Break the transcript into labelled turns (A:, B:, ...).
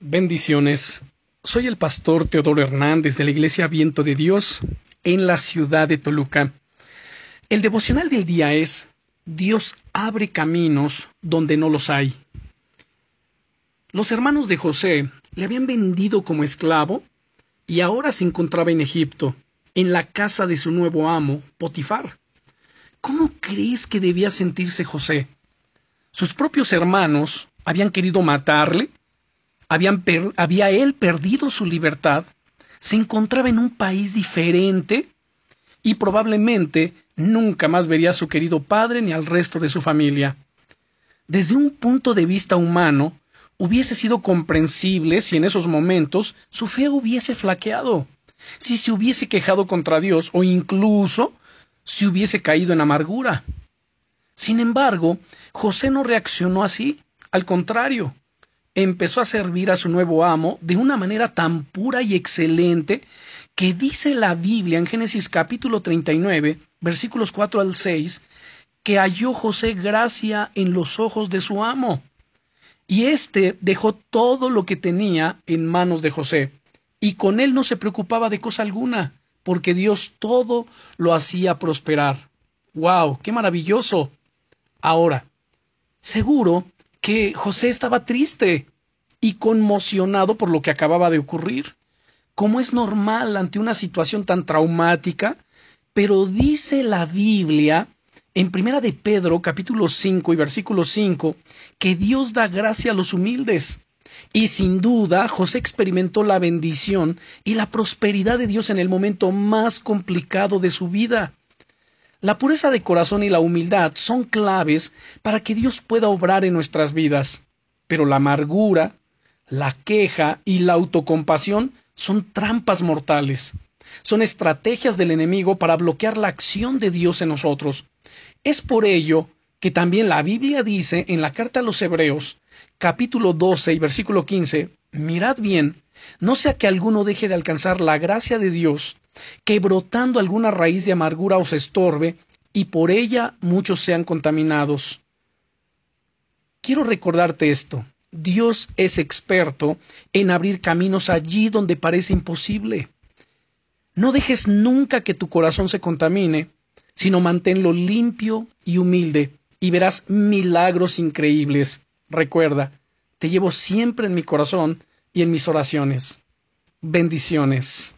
A: Bendiciones. Soy el pastor Teodoro Hernández de la Iglesia Viento de Dios en la ciudad de Toluca. El devocional del día es Dios abre caminos donde no los hay. Los hermanos de José le habían vendido como esclavo y ahora se encontraba en Egipto, en la casa de su nuevo amo, Potifar. ¿Cómo crees que debía sentirse José? Sus propios hermanos habían querido matarle había él perdido su libertad, se encontraba en un país diferente y probablemente nunca más vería a su querido padre ni al resto de su familia. Desde un punto de vista humano, hubiese sido comprensible si en esos momentos su fe hubiese flaqueado, si se hubiese quejado contra Dios o incluso si hubiese caído en amargura. Sin embargo, José no reaccionó así, al contrario, empezó a servir a su nuevo amo de una manera tan pura y excelente que dice la Biblia en Génesis capítulo 39, versículos 4 al 6, que halló José gracia en los ojos de su amo. Y éste dejó todo lo que tenía en manos de José, y con él no se preocupaba de cosa alguna, porque Dios todo lo hacía prosperar. ¡Wow! ¡Qué maravilloso! Ahora, seguro que José estaba triste y conmocionado por lo que acababa de ocurrir, como es normal ante una situación tan traumática, pero dice la Biblia en Primera de Pedro capítulo 5 y versículo 5 que Dios da gracia a los humildes. Y sin duda José experimentó la bendición y la prosperidad de Dios en el momento más complicado de su vida. La pureza de corazón y la humildad son claves para que Dios pueda obrar en nuestras vidas, pero la amargura, la queja y la autocompasión son trampas mortales. Son estrategias del enemigo para bloquear la acción de Dios en nosotros. Es por ello que también la Biblia dice en la carta a los Hebreos, capítulo 12 y versículo 15, mirad bien, no sea que alguno deje de alcanzar la gracia de Dios, que brotando alguna raíz de amargura os estorbe, y por ella muchos sean contaminados. Quiero recordarte esto. Dios es experto en abrir caminos allí donde parece imposible. No dejes nunca que tu corazón se contamine, sino manténlo limpio y humilde, y verás milagros increíbles. Recuerda, te llevo siempre en mi corazón y en mis oraciones. Bendiciones.